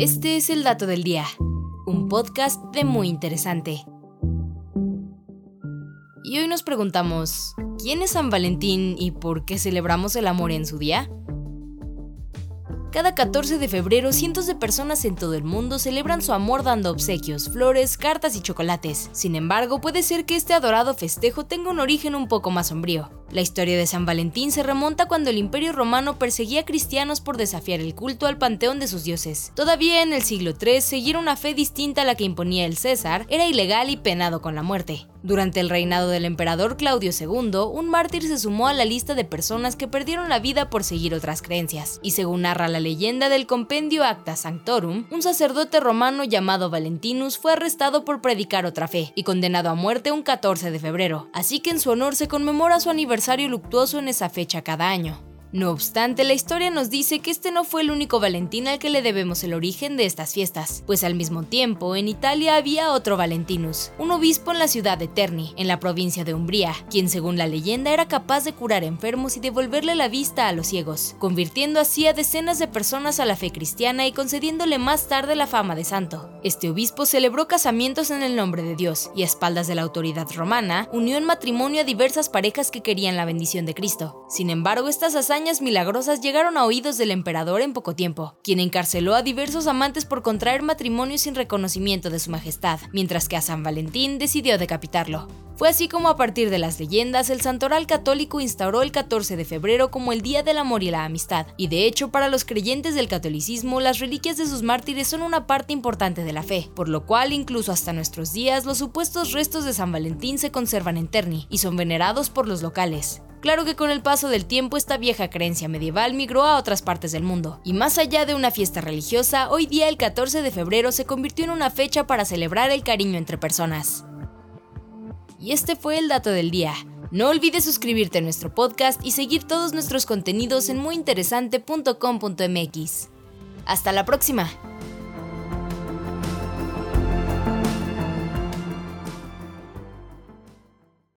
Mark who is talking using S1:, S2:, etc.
S1: Este es el dato del día, un podcast de muy interesante. Y hoy nos preguntamos, ¿quién es San Valentín y por qué celebramos el amor en su día? Cada 14 de febrero, cientos de personas en todo el mundo celebran su amor dando obsequios, flores, cartas y chocolates. Sin embargo, puede ser que este adorado festejo tenga un origen un poco más sombrío. La historia de San Valentín se remonta cuando el Imperio Romano perseguía a cristianos por desafiar el culto al panteón de sus dioses. Todavía en el siglo III, seguir una fe distinta a la que imponía el César era ilegal y penado con la muerte. Durante el reinado del emperador Claudio II, un mártir se sumó a la lista de personas que perdieron la vida por seguir otras creencias, y según narra la leyenda del compendio Acta Sanctorum, un sacerdote romano llamado Valentinus fue arrestado por predicar otra fe y condenado a muerte un 14 de febrero, así que en su honor se conmemora su aniversario luctuoso en esa fecha cada año. No obstante, la historia nos dice que este no fue el único Valentín al que le debemos el origen de estas fiestas, pues al mismo tiempo en Italia había otro Valentinus, un obispo en la ciudad de Terni, en la provincia de Umbría, quien según la leyenda era capaz de curar enfermos y devolverle la vista a los ciegos, convirtiendo así a decenas de personas a la fe cristiana y concediéndole más tarde la fama de santo. Este obispo celebró casamientos en el nombre de Dios y a espaldas de la autoridad romana unió en matrimonio a diversas parejas que querían la bendición de Cristo. Sin embargo, estas hazañas milagrosas llegaron a oídos del emperador en poco tiempo, quien encarceló a diversos amantes por contraer matrimonio sin reconocimiento de su majestad, mientras que a San Valentín decidió decapitarlo. Fue así como a partir de las leyendas el santoral católico instauró el 14 de febrero como el Día del Amor y la Amistad, y de hecho para los creyentes del catolicismo las reliquias de sus mártires son una parte importante de la fe, por lo cual incluso hasta nuestros días los supuestos restos de San Valentín se conservan en Terni y son venerados por los locales. Claro que con el paso del tiempo esta vieja creencia medieval migró a otras partes del mundo, y más allá de una fiesta religiosa, hoy día el 14 de febrero se convirtió en una fecha para celebrar el cariño entre personas. Y este fue el dato del día. No olvides suscribirte a nuestro podcast y seguir todos nuestros contenidos en muyinteresante.com.mx. Hasta la próxima.